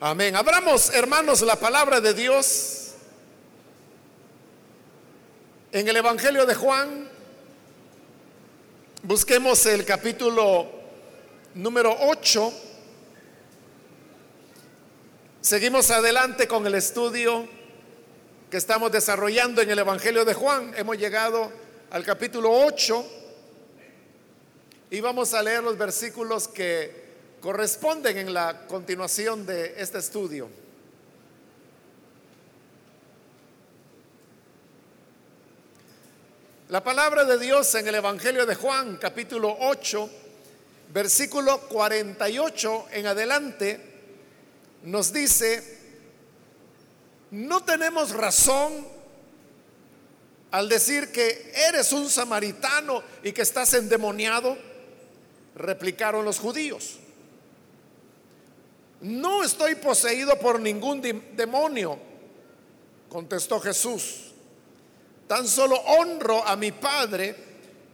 Amén. Abramos, hermanos, la palabra de Dios en el Evangelio de Juan. Busquemos el capítulo número 8. Seguimos adelante con el estudio que estamos desarrollando en el Evangelio de Juan. Hemos llegado al capítulo 8 y vamos a leer los versículos que corresponden en la continuación de este estudio. La palabra de Dios en el Evangelio de Juan, capítulo 8, versículo 48 en adelante, nos dice, no tenemos razón al decir que eres un samaritano y que estás endemoniado, replicaron los judíos. No estoy poseído por ningún demonio, contestó Jesús. Tan solo honro a mi Padre,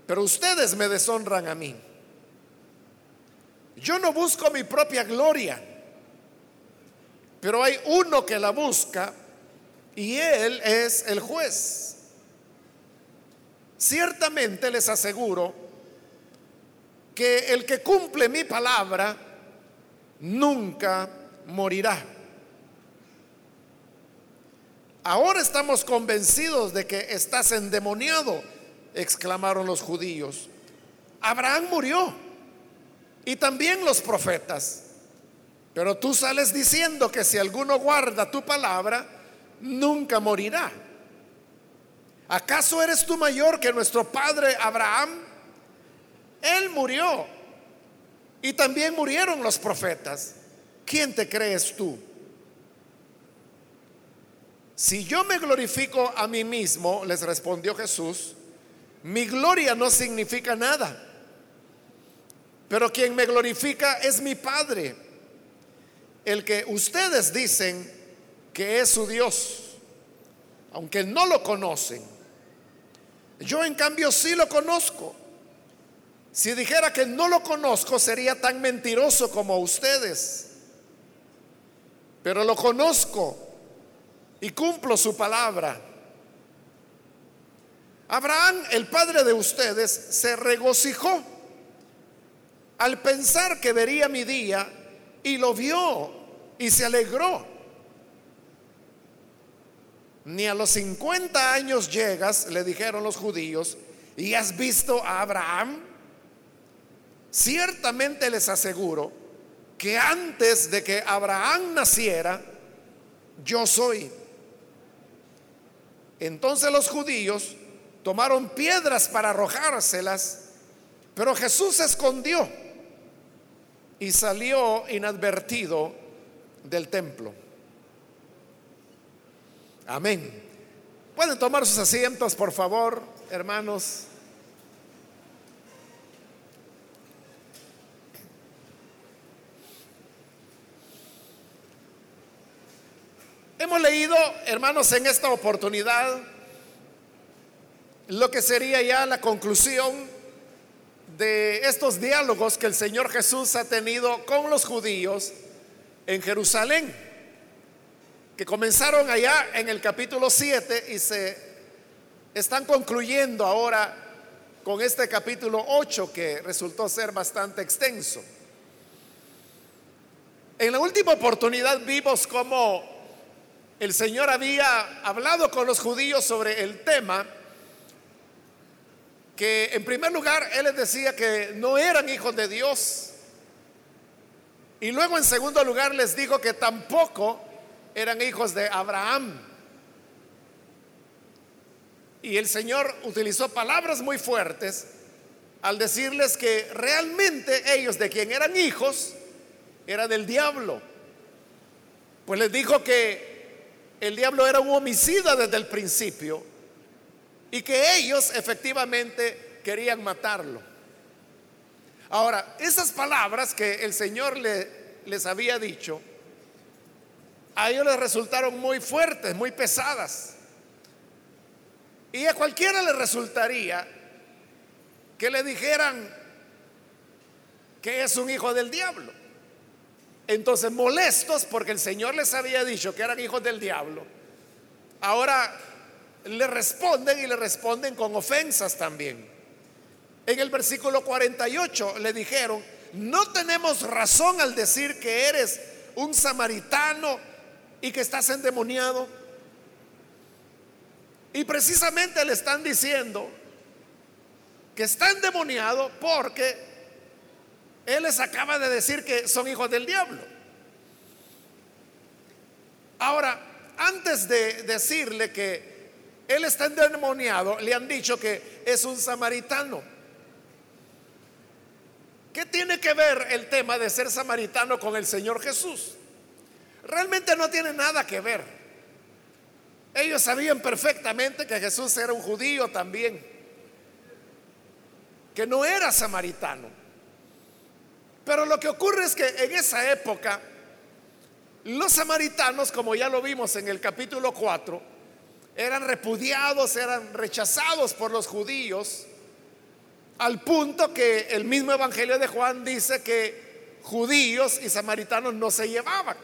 pero ustedes me deshonran a mí. Yo no busco mi propia gloria, pero hay uno que la busca y él es el juez. Ciertamente les aseguro que el que cumple mi palabra, nunca morirá. Ahora estamos convencidos de que estás endemoniado, exclamaron los judíos. Abraham murió y también los profetas. Pero tú sales diciendo que si alguno guarda tu palabra, nunca morirá. ¿Acaso eres tú mayor que nuestro padre Abraham? Él murió y también murieron los profetas. ¿Quién te crees tú? Si yo me glorifico a mí mismo, les respondió Jesús, mi gloria no significa nada. Pero quien me glorifica es mi Padre, el que ustedes dicen que es su Dios, aunque no lo conocen. Yo en cambio sí lo conozco. Si dijera que no lo conozco, sería tan mentiroso como ustedes. Pero lo conozco y cumplo su palabra. Abraham, el padre de ustedes, se regocijó al pensar que vería mi día y lo vio y se alegró. Ni a los 50 años llegas, le dijeron los judíos, y has visto a Abraham. Ciertamente les aseguro que antes de que Abraham naciera, yo soy. Entonces los judíos tomaron piedras para arrojárselas, pero Jesús se escondió y salió inadvertido del templo. Amén. Pueden tomar sus asientos, por favor, hermanos. Hemos leído, hermanos, en esta oportunidad lo que sería ya la conclusión de estos diálogos que el Señor Jesús ha tenido con los judíos en Jerusalén, que comenzaron allá en el capítulo 7 y se están concluyendo ahora con este capítulo 8 que resultó ser bastante extenso. En la última oportunidad vimos cómo el Señor había hablado con los judíos sobre el tema que en primer lugar Él les decía que no eran hijos de Dios y luego en segundo lugar les dijo que tampoco eran hijos de Abraham. Y el Señor utilizó palabras muy fuertes al decirles que realmente ellos de quien eran hijos era del diablo. Pues les dijo que el diablo era un homicida desde el principio y que ellos efectivamente querían matarlo. Ahora, esas palabras que el Señor les había dicho, a ellos les resultaron muy fuertes, muy pesadas. Y a cualquiera le resultaría que le dijeran que es un hijo del diablo. Entonces, molestos porque el Señor les había dicho que eran hijos del diablo, ahora le responden y le responden con ofensas también. En el versículo 48 le dijeron, no tenemos razón al decir que eres un samaritano y que estás endemoniado. Y precisamente le están diciendo que está endemoniado porque él les acaba de decir que son hijos del diablo. Ahora, antes de decirle que él está endemoniado, le han dicho que es un samaritano. ¿Qué tiene que ver el tema de ser samaritano con el Señor Jesús? Realmente no tiene nada que ver. Ellos sabían perfectamente que Jesús era un judío también, que no era samaritano. Pero lo que ocurre es que en esa época, los samaritanos, como ya lo vimos en el capítulo 4, eran repudiados, eran rechazados por los judíos, al punto que el mismo Evangelio de Juan dice que judíos y samaritanos no se llevaban.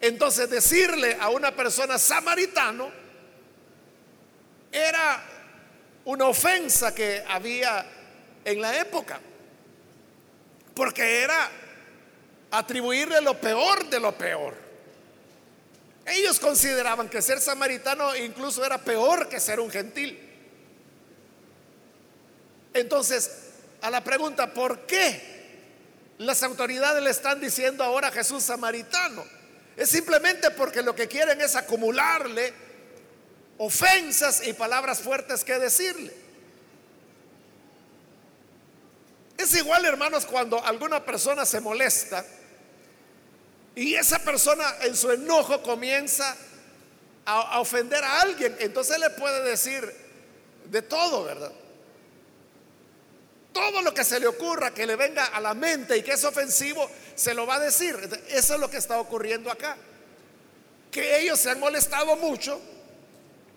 Entonces decirle a una persona samaritano era una ofensa que había en la época. Porque era atribuirle lo peor de lo peor. Ellos consideraban que ser samaritano incluso era peor que ser un gentil. Entonces, a la pregunta, ¿por qué las autoridades le están diciendo ahora a Jesús samaritano? Es simplemente porque lo que quieren es acumularle ofensas y palabras fuertes que decirle. Es igual, hermanos, cuando alguna persona se molesta y esa persona en su enojo comienza a, ofender a alguien, entonces le puede decir de todo, ¿verdad? Todo lo que se le ocurra, que le venga a la mente y que es ofensivo, se lo va a decir. Eso es lo que está ocurriendo acá. Que ellos se han molestado mucho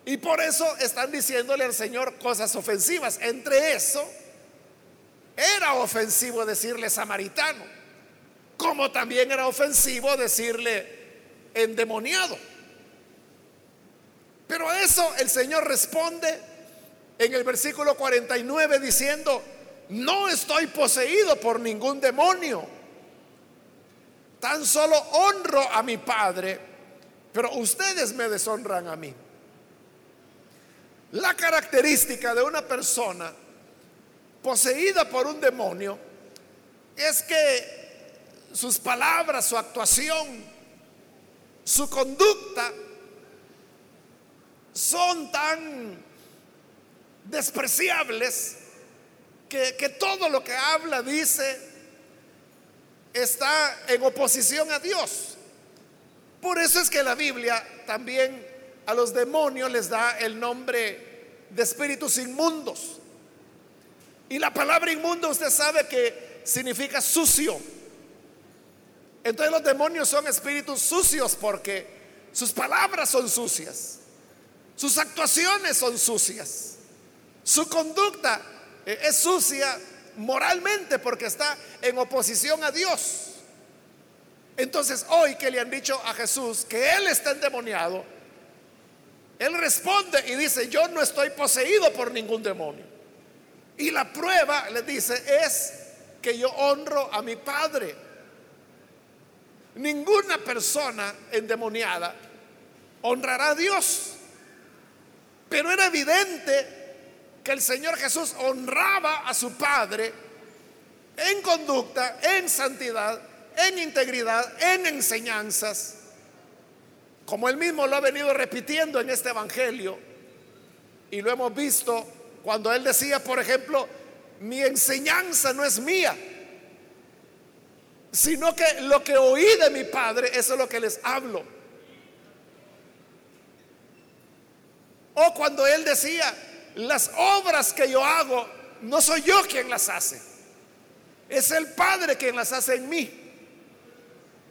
y por eso están diciéndole al Señor cosas ofensivas. Entre eso, era ofensivo decirle samaritano, como también era ofensivo decirle endemoniado. Pero a eso el Señor responde en el versículo 49 diciendo, no estoy poseído por ningún demonio, tan solo honro a mi Padre, pero ustedes me deshonran a mí. La característica de una persona poseída por un demonio es que sus palabras, su actuación, su conducta son tan despreciables que, que, todo lo que habla, dice, está en oposición a Dios. Por eso es que la Biblia también a los demonios les da el nombre de espíritus inmundos. Y la palabra inmundo usted sabe que significa sucio. Entonces los demonios son espíritus sucios porque sus palabras son sucias, sus actuaciones son sucias, su conducta eh, es sucia moralmente porque está en oposición a Dios. Entonces hoy que le han dicho a Jesús que Él está endemoniado, Él responde y dice, yo no estoy poseído por ningún demonio. Y la prueba, le dice, es que yo honro a mi Padre. Ninguna persona endemoniada honrará a Dios. Pero era evidente que el Señor Jesús honraba a su Padre en conducta, en santidad, en integridad, en enseñanzas, como él mismo lo ha venido repitiendo en este Evangelio, y lo hemos visto cuando él decía, por ejemplo, mi enseñanza no es mía, sino que lo que oí de mi padre, eso es lo que les hablo. O cuando él decía, las obras que yo hago, no soy yo quien las hace, es el Padre quien las hace en mí.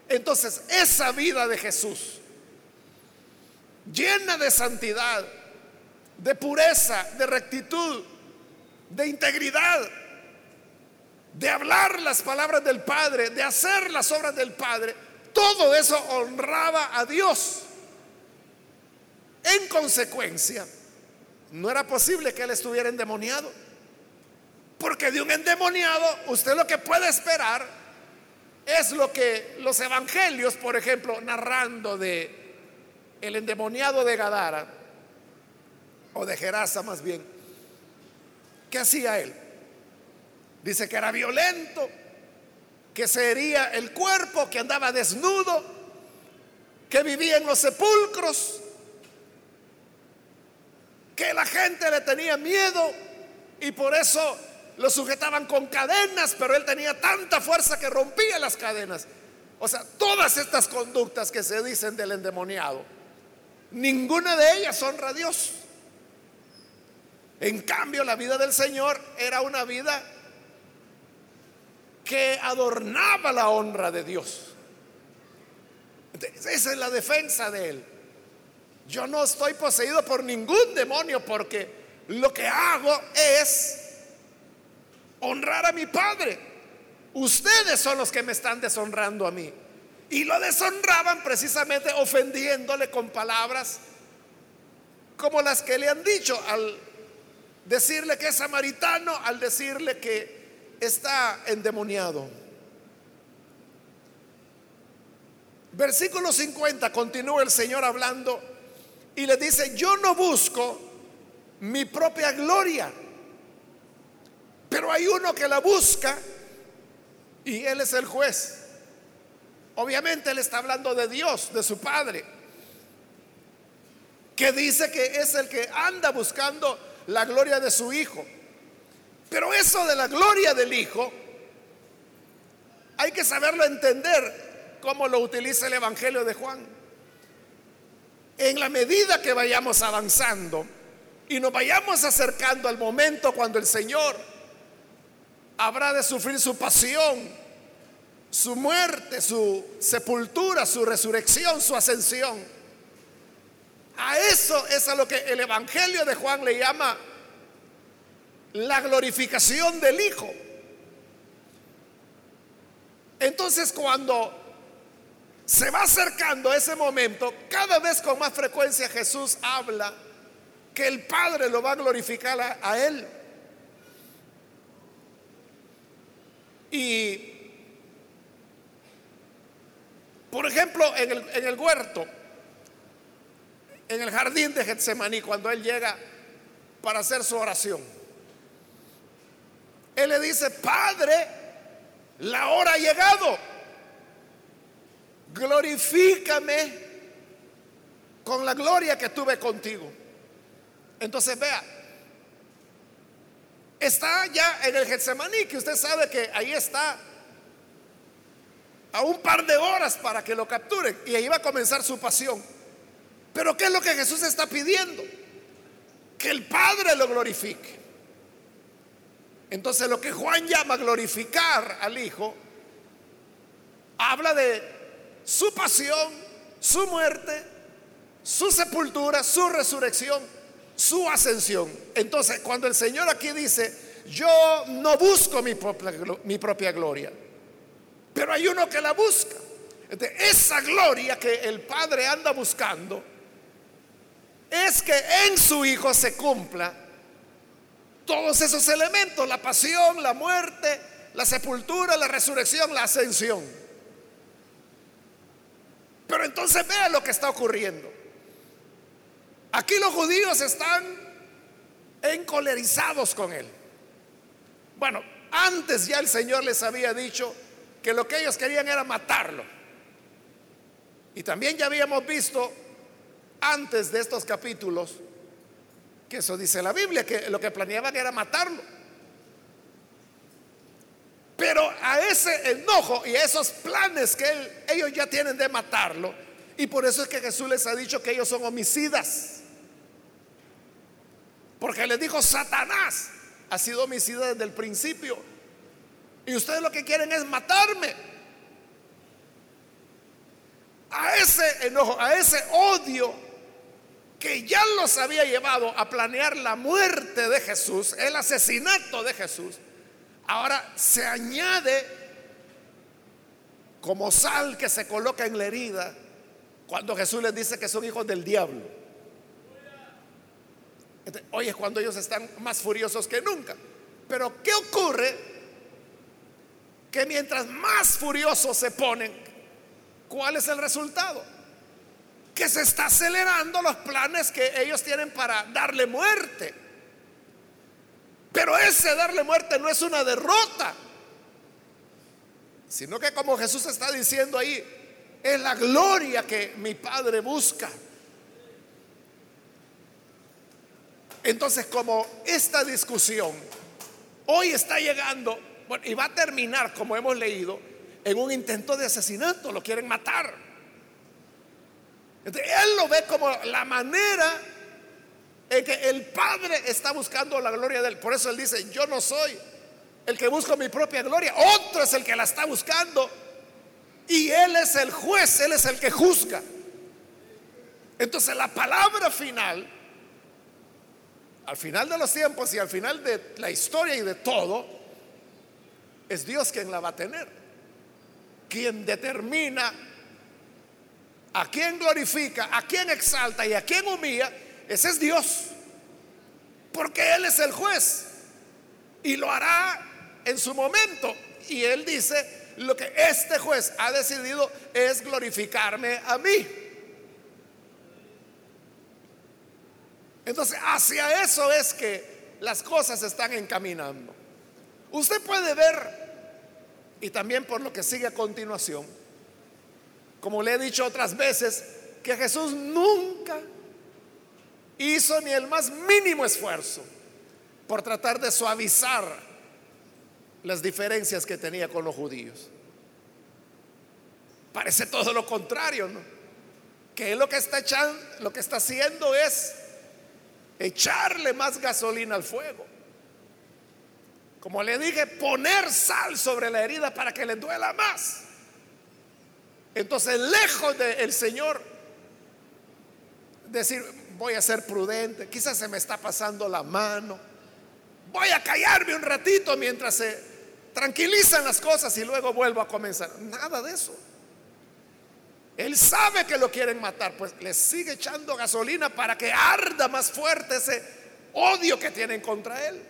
Entonces, esa vida de Jesús, llena de santidad, de pureza, de rectitud, de integridad. de hablar las palabras del Padre, de hacer las obras del Padre, todo eso honraba a Dios. En consecuencia, no era posible que él estuviera endemoniado. Porque de un endemoniado usted lo que puede esperar es lo que los evangelios, por ejemplo, narrando de el endemoniado de Gadara o de Gerasa más bien, ¿qué hacía él? Dice que era violento, que se hería el cuerpo, que andaba desnudo, que vivía en los sepulcros, que la gente le tenía miedo y por eso lo sujetaban con cadenas, pero él tenía tanta fuerza que rompía las cadenas. O sea, todas estas conductas que se dicen del endemoniado, ninguna de ellas honra a Dios. En cambio, la vida del Señor era una vida que adornaba la honra de Dios. Esa es la defensa de él. Yo no estoy poseído por ningún demonio porque lo que hago es honrar a mi Padre. Ustedes son los que me están deshonrando a mí. Y lo deshonraban precisamente ofendiéndole con palabras como las que le han dicho al decirle que es samaritano, al decirle que está endemoniado. Versículo 50 continúa el Señor hablando y le dice, yo no busco mi propia gloria, pero hay uno que la busca y Él es el juez. Obviamente Él está hablando de Dios, de su Padre, que dice que es el que anda buscando la gloria de su Hijo. Pero eso de la gloria del Hijo, hay que saberlo entender como lo utiliza el Evangelio de Juan. En la medida que vayamos avanzando y nos vayamos acercando al momento cuando el Señor habrá de sufrir su pasión, su muerte, su sepultura, su resurrección, su ascensión. A eso es a lo que el Evangelio de Juan le llama la glorificación del Hijo. Entonces cuando se va acercando ese momento, cada vez con más frecuencia Jesús habla que el Padre lo va a glorificar a, Él. Y, por ejemplo, en el, en el huerto, en el jardín de Getsemaní, cuando Él llega para hacer su oración. Él le dice, Padre, la hora ha llegado. Glorifícame con la gloria que tuve contigo. Entonces vea, está ya en el Getsemaní, que usted sabe que ahí está a un par de horas para que lo capturen y ahí va a comenzar su pasión. Pero ¿qué es lo que Jesús está pidiendo? Que el Padre lo glorifique. Entonces lo que Juan llama glorificar al Hijo, habla de su pasión, su muerte, su sepultura, su resurrección, su ascensión. Entonces cuando el Señor aquí dice, yo no busco mi propia, gloria, pero hay uno que la busca. esa gloria que el Padre anda buscando es que en su Hijo se cumpla todos esos elementos, la pasión, la muerte, la sepultura, la resurrección, la ascensión. Pero entonces vea lo que está ocurriendo. Aquí los judíos están encolerizados con él. Bueno, antes ya el Señor les había dicho que lo que ellos querían era matarlo. Y también ya habíamos visto antes de estos capítulos que eso dice la Biblia, que lo que planeaban era matarlo. Pero a ese enojo y a esos planes que ellos ya tienen de matarlo, y por eso es que Jesús les ha dicho que ellos son homicidas. Porque les dijo, Satanás ha sido homicida desde el principio. Y ustedes lo que quieren es matarme. A ese enojo, a ese odio que ya los había llevado a planear la muerte de Jesús, el asesinato de Jesús, Ahora se añade como sal que se coloca en la herida cuando Jesús les dice que son hijos del diablo. Hoy es cuando ellos están más furiosos que nunca. Pero ¿qué ocurre? Que mientras más furiosos se ponen, ¿cuál es el resultado? Que se está acelerando los planes que ellos tienen para darle muerte. Pero ese darle muerte no es una derrota, sino que como Jesús está diciendo ahí, es la gloria que mi Padre busca. Entonces, como esta discusión hoy está llegando, y va a terminar, como hemos leído, en un intento de asesinato, lo quieren matar. Él lo ve como la manera en que el Padre está buscando la gloria de él. Por eso él dice, yo no soy el que busco mi propia gloria, otro es el que la está buscando. Y él es el juez, él es el que juzga. Entonces la palabra final al final de los tiempos y al final de la historia y de todo, es Dios quien la va a tener. Quien determina a quién glorifica, a quién exalta y a quién humilla, ese es Dios. Porque Él es el juez y lo hará en su momento. Y Él dice, lo que este juez ha decidido es glorificarme a mí. Entonces, hacia eso es que las cosas están encaminando. Usted puede ver, y también por lo que sigue a continuación, como le he dicho otras veces, que Jesús nunca hizo ni el más mínimo esfuerzo por tratar de suavizar las diferencias que tenía con los judíos. Parece todo lo contrario, ¿no? Que él lo que está echando, lo que está haciendo es echarle más gasolina al fuego. Como le dije, poner sal sobre la herida para que le duela más. Entonces, lejos del Señor decir, voy a ser prudente, quizás se me está pasando la mano, voy a callarme un ratito mientras se tranquilizan las cosas y luego vuelvo a comenzar. Nada de eso. Él sabe que lo quieren matar, pues le sigue echando gasolina para que arda más fuerte ese odio que tienen contra él.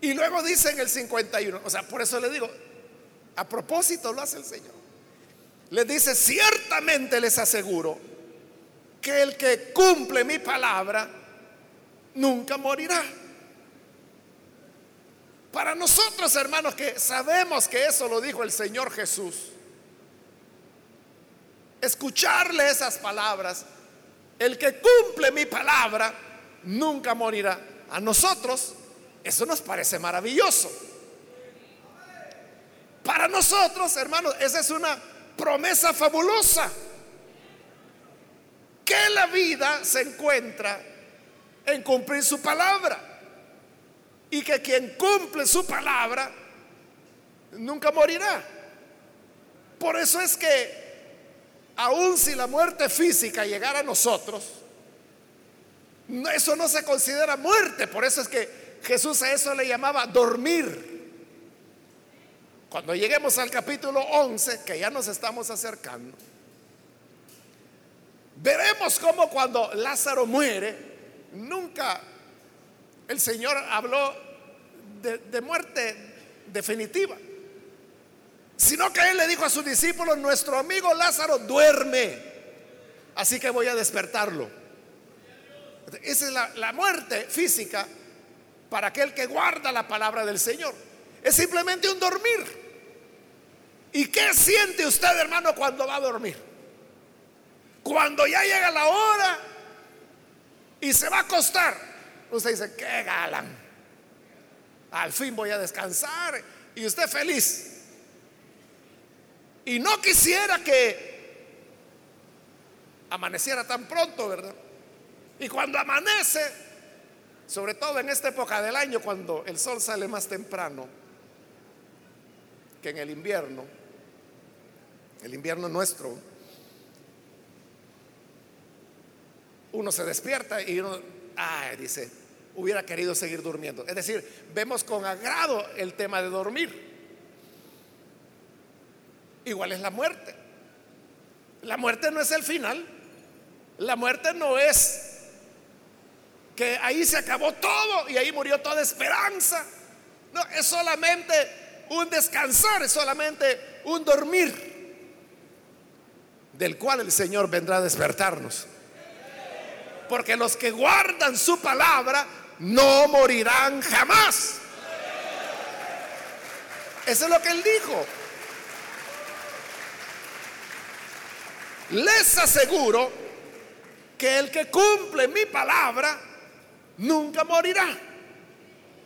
Y luego dice en el 51, o sea, por eso le digo, a propósito lo hace el Señor. Le dice, ciertamente les aseguro que el que cumple mi palabra nunca morirá. Para nosotros, hermanos, que sabemos que eso lo dijo el Señor Jesús, escucharle esas palabras, el que cumple mi palabra, nunca morirá. A nosotros eso nos parece maravilloso. Para nosotros, hermanos, esa es una promesa fabulosa. Que la vida se encuentra en cumplir su palabra y que quien cumple su palabra nunca morirá. Por eso es que aun si la muerte física llegara a nosotros, eso no se considera muerte. Por eso es que Jesús a eso le llamaba dormir. Cuando lleguemos al capítulo 11, que ya nos estamos acercando, veremos cómo cuando Lázaro muere, nunca el Señor habló de, muerte definitiva, sino que Él le dijo a sus discípulos, nuestro amigo Lázaro duerme, así que voy a despertarlo. Esa es la, la muerte física para aquel que guarda la palabra del Señor. Es simplemente un dormir. ¿Y qué siente usted, hermano, cuando va a dormir? Cuando ya llega la hora y se va a acostar. Usted dice, qué galán. Al fin voy a descansar y usted feliz. Y no quisiera que amaneciera tan pronto, ¿verdad? Y cuando amanece, sobre todo en esta época del año, cuando el sol sale más temprano que en el invierno, el invierno nuestro, uno se despierta y uno ah, dice, hubiera querido seguir durmiendo. Es decir, vemos con agrado el tema de dormir. Igual es la muerte. La muerte no es el final. La muerte no es que ahí se acabó todo y ahí murió toda esperanza. No, es solamente un descansar, es solamente un dormir del cual el Señor vendrá a despertarnos. Porque los que guardan su palabra no morirán jamás. Eso es lo que él dijo. Les aseguro que el que cumple mi palabra nunca morirá.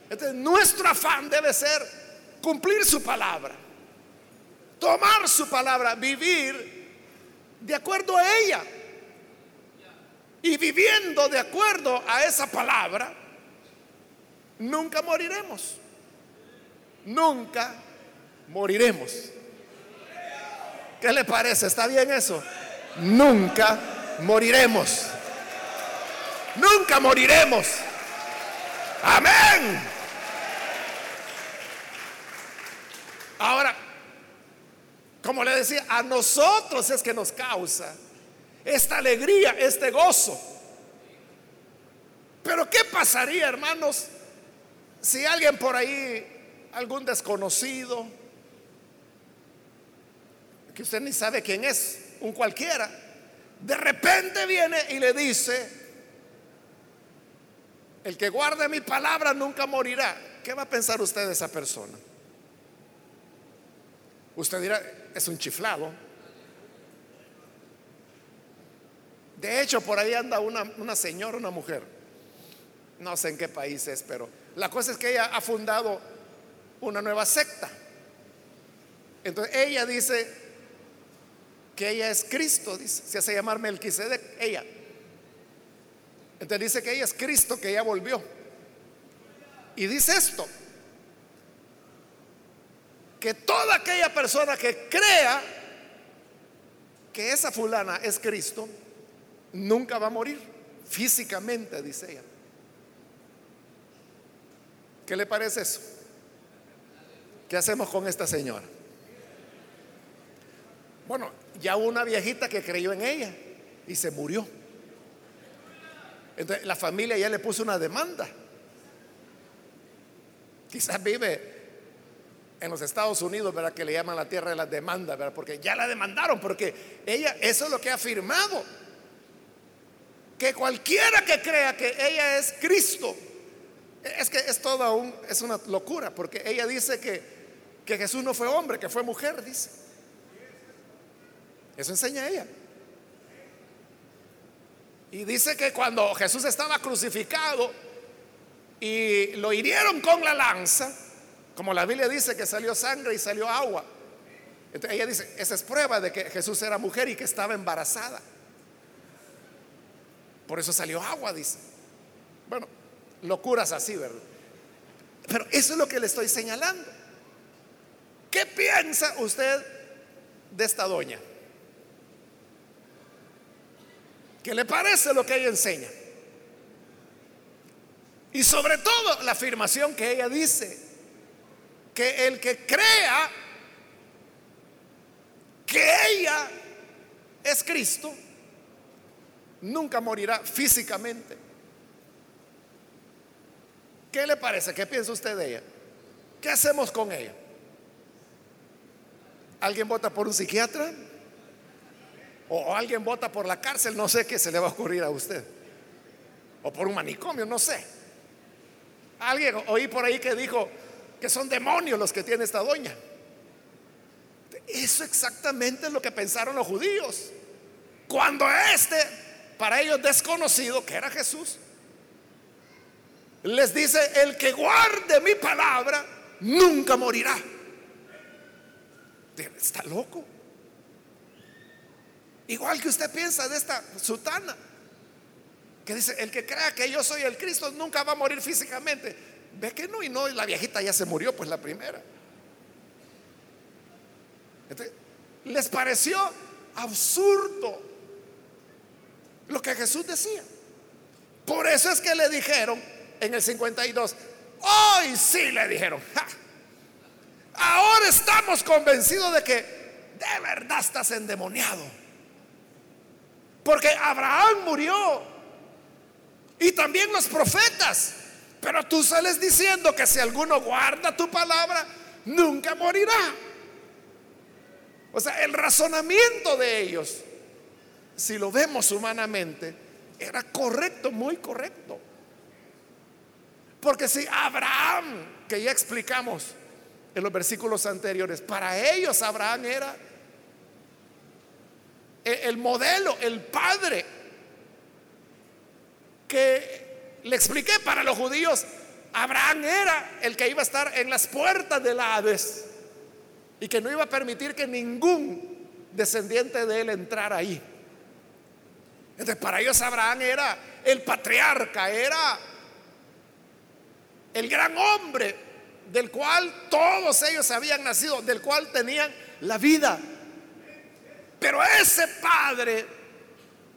Entonces, nuestro afán debe ser cumplir su palabra, tomar su palabra, vivir de acuerdo a ella. Y viviendo de acuerdo a esa palabra, nunca moriremos. Nunca moriremos. ¿Qué le parece? ¿Está bien eso? Nunca moriremos. Nunca moriremos. Amén. Ahora, como le decía, a nosotros es que nos causa esta alegría, este gozo. Pero ¿qué pasaría, hermanos, si alguien por ahí, algún desconocido, que usted ni sabe quién es, un cualquiera, de repente viene y le dice, el que guarde mi palabra nunca morirá. ¿Qué va a pensar usted de esa persona? Usted dirá, es un chiflado. De hecho, por ahí anda una, una señora, una mujer. No sé en qué país es, pero la cosa es que ella ha fundado una nueva secta. Entonces ella dice que ella es Cristo, dice, se hace llamar Melquisedec, ella. Entonces dice que ella es Cristo, que ella volvió. Y dice esto, que toda aquella persona que crea que esa fulana es Cristo, nunca va a morir físicamente, dice ella. ¿Qué le parece eso? ¿Qué hacemos con esta señora? Bueno, ya una viejita que creyó en ella y se murió. Entonces la familia ya le puso una demanda. Quizás vive en los Estados Unidos, ¿verdad? Que le llaman la tierra de la demanda, ¿verdad? Porque ya la demandaron, porque ella, eso es lo que ha afirmado. Que cualquiera que crea que ella es Cristo, es que es toda un, es una locura, porque ella dice que, que Jesús no fue hombre, que fue mujer, dice. Eso enseña ella. Y dice que cuando Jesús estaba crucificado y lo hirieron con la lanza, como la Biblia dice que salió sangre y salió agua. Entonces ella dice, esa es prueba de que Jesús era mujer y que estaba embarazada. Por eso salió agua, dice. Bueno, locuras así, ¿verdad? Pero eso es lo que le estoy señalando. ¿Qué piensa usted de esta doña? ¿Qué le parece lo que ella enseña? Y sobre todo la afirmación que ella dice, que el que crea que ella es Cristo, nunca morirá físicamente. ¿Qué le parece? ¿Qué piensa usted de ella? ¿Qué hacemos con ella? ¿Alguien vota por un psiquiatra? O, alguien vota por la cárcel, no sé qué se le va a ocurrir a usted. O por un manicomio, no sé. Alguien oí por ahí que dijo que son demonios los que tiene esta doña. Eso exactamente es lo que pensaron los judíos. Cuando este, para ellos desconocido, que era Jesús, les dice, el que guarde mi palabra, nunca morirá. Está loco. Igual que usted piensa de esta sutana, que dice, el que crea que yo soy el Cristo nunca va a morir físicamente. Ve que no, y no, y la viejita ya se murió, pues la primera. les pareció absurdo lo que Jesús decía. Por eso es que le dijeron en el 52, hoy sí le dijeron, ahora estamos convencidos de que de verdad estás endemoniado. Porque Abraham murió y también los profetas. Pero tú sales diciendo que si alguno guarda tu palabra, nunca morirá. O sea, el razonamiento de ellos, si lo vemos humanamente, era correcto, muy correcto. Porque si Abraham, que ya explicamos en los versículos anteriores, para ellos Abraham era el modelo, el padre, que le expliqué para los judíos, Abraham era el que iba a estar en las puertas del Hades y que no iba a permitir que ningún descendiente de él entrara ahí. Entonces, para ellos Abraham era el patriarca, era el gran hombre del cual todos ellos habían nacido, del cual tenían la vida. Pero ese padre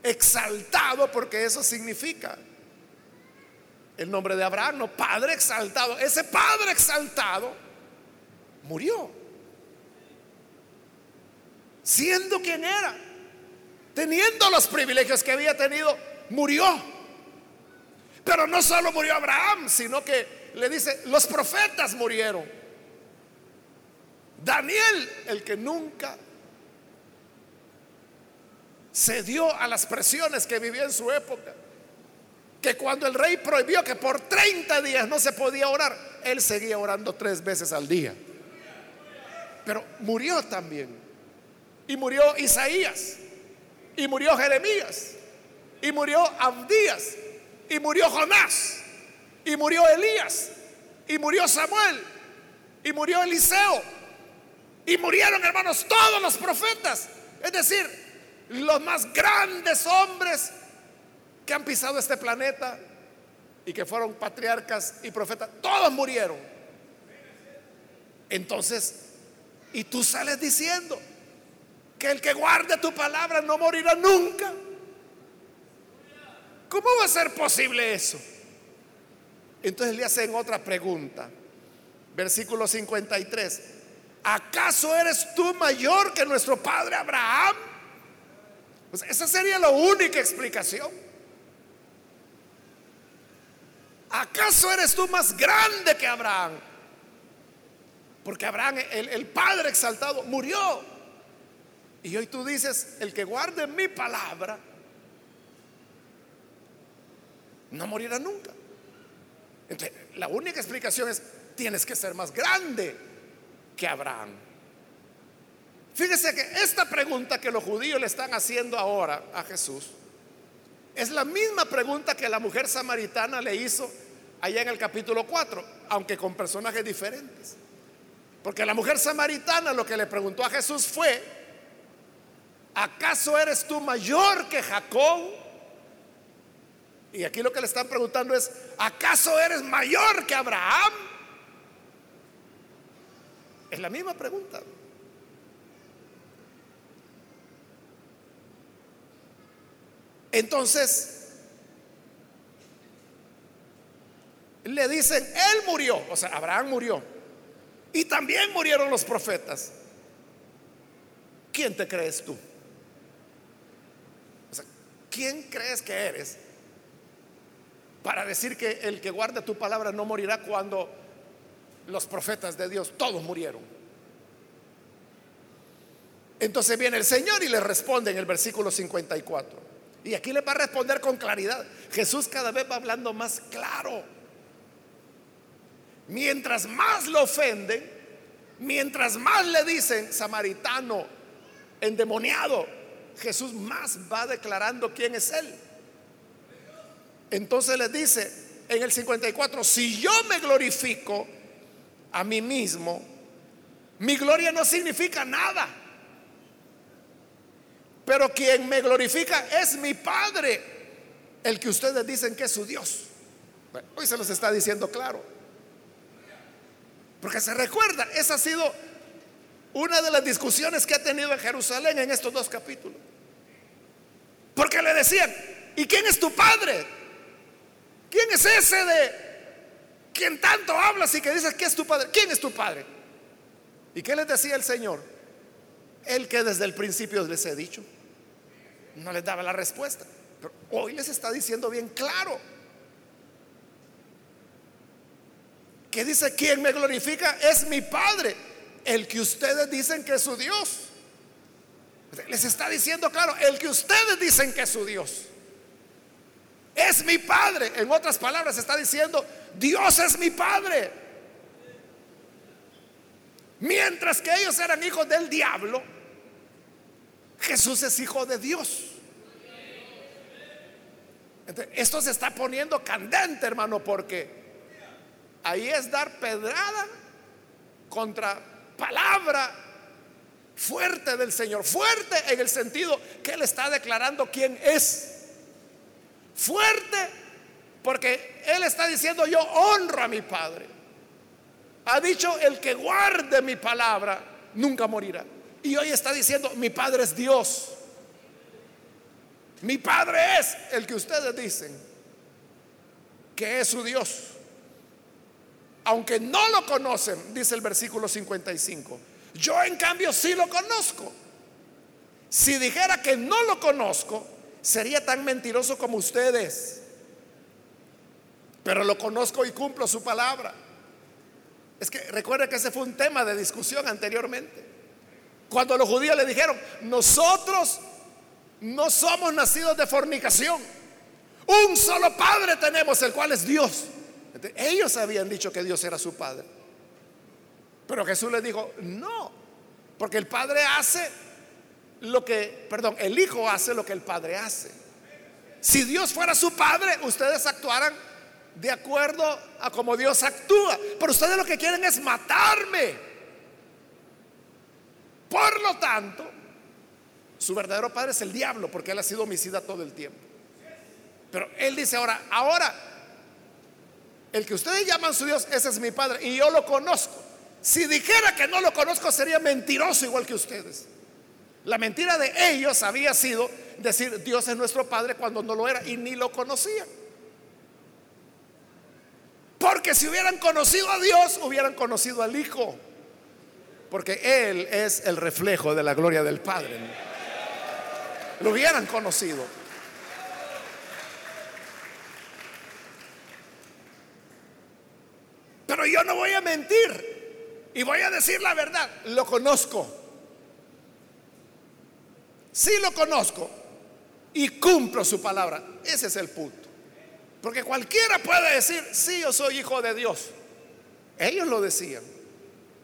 exaltado, porque eso significa el nombre de Abraham, no, padre exaltado, ese padre exaltado murió, siendo quien era, teniendo los privilegios que había tenido, murió. Pero no solo murió Abraham, sino que le dice, los profetas murieron. Daniel, el que nunca se dio a las presiones que vivía en su época, que cuando el rey prohibió que por 30 días no se podía orar, él seguía orando tres veces al día. Pero murió también. Y murió Isaías. Y murió Jeremías. Y murió Abdías. Y murió Jonás. Y murió Elías. Y murió Samuel. Y murió Eliseo. Y murieron, hermanos, todos los profetas. Es decir, los más grandes hombres que han pisado este planeta y que fueron patriarcas y profetas, todos murieron. Entonces, y tú sales diciendo que el que guarde tu palabra no morirá nunca. ¿Cómo va a ser posible eso? Entonces le hacen otra pregunta. Versículo 53. ¿Acaso eres tú mayor que nuestro padre Abraham? Pues esa sería la única explicación. ¿Acaso eres tú más grande que Abraham? Porque Abraham, el, el, padre exaltado, murió. Y hoy tú dices, el que guarde mi palabra, no morirá nunca. Entonces, la única explicación es, tienes que ser más grande que Abraham. Fíjese que esta pregunta que los judíos le están haciendo ahora a Jesús es la misma pregunta que la mujer samaritana le hizo allá en el capítulo 4, aunque con personajes diferentes. Porque la mujer samaritana lo que le preguntó a Jesús fue, ¿acaso eres tú mayor que Jacob? Y aquí lo que le están preguntando es, ¿acaso eres mayor que Abraham? Es la misma pregunta. Entonces, le dicen, él murió, o sea, Abraham murió. Y también murieron los profetas. ¿Quién te crees tú? O sea, ¿quién crees que eres para decir que el que guarda tu palabra no morirá cuando los profetas de Dios todos murieron? Entonces viene el Señor y le responde en el versículo 54. Y aquí le va a responder con claridad. Jesús cada vez va hablando más claro. Mientras más lo ofenden, mientras más le dicen samaritano, endemoniado, Jesús más va declarando quién es Él. Entonces le dice en el 54, si yo me glorifico a mí mismo, mi gloria no significa nada. Pero quien me glorifica es mi Padre, el que ustedes dicen que es su Dios. hoy se los está diciendo claro. Porque se recuerda, esa ha sido una de las discusiones que ha tenido en Jerusalén en estos dos capítulos. Porque le decían, ¿y quién es tu Padre? ¿Quién es ese de quien tanto hablas y que dices que es tu padre? ¿Quién es tu padre? ¿Y qué les decía el Señor? El que desde el principio les he dicho. No les daba la respuesta. Pero hoy les está diciendo bien claro. Que dice, quien me glorifica es mi Padre, el que ustedes dicen que es su Dios. Les está diciendo claro, el que ustedes dicen que es su Dios. Es mi Padre. En otras palabras, está diciendo, Dios es mi Padre. Mientras que ellos eran hijos del diablo, Jesús es hijo de Dios. esto se está poniendo candente, hermano, porque ahí es dar pedrada contra palabra fuerte del Señor, fuerte en el sentido que Él está declarando quién es. Fuerte porque Él está diciendo yo honro a mi Padre. Ha dicho el que guarde mi palabra nunca morirá. Y hoy está diciendo mi Padre es Dios. Mi Padre es el que ustedes dicen que es su Dios. Aunque no lo conocen, dice el versículo 55 yo en cambio sí lo conozco. Si dijera que no lo conozco, sería tan mentiroso como ustedes. Pero lo conozco y cumplo su palabra. Es que recuerde que ese fue un tema de discusión anteriormente. Cuando los judíos le dijeron, nosotros no somos nacidos de fornicación. Un solo padre tenemos, el cual es Dios. ellos habían dicho que Dios era su padre. Pero Jesús les dijo, no, porque el Padre hace lo que, perdón, el Hijo hace lo que el Padre hace. Si Dios fuera su Padre, ustedes actuaran de acuerdo a como Dios actúa. Pero ustedes lo que quieren es matarme. Por lo tanto, su verdadero padre es el diablo, porque él ha sido homicida todo el tiempo. Pero él dice ahora, ahora, el que ustedes llaman su Dios, ese es mi padre, y yo lo conozco. Si dijera que no lo conozco sería mentiroso igual que ustedes. La mentira de ellos había sido decir Dios es nuestro Padre cuando no lo era y ni lo conocían. Porque si hubieran conocido a Dios, hubieran conocido al Hijo. Porque Él es el reflejo de la gloria del Padre. Lo hubieran conocido. Pero yo no voy a mentir. Y voy a decir la verdad, lo conozco. Sí lo conozco y cumplo su palabra. Ese es el punto. Porque cualquiera puede decir, sí, yo soy hijo de Dios. Ellos lo decían.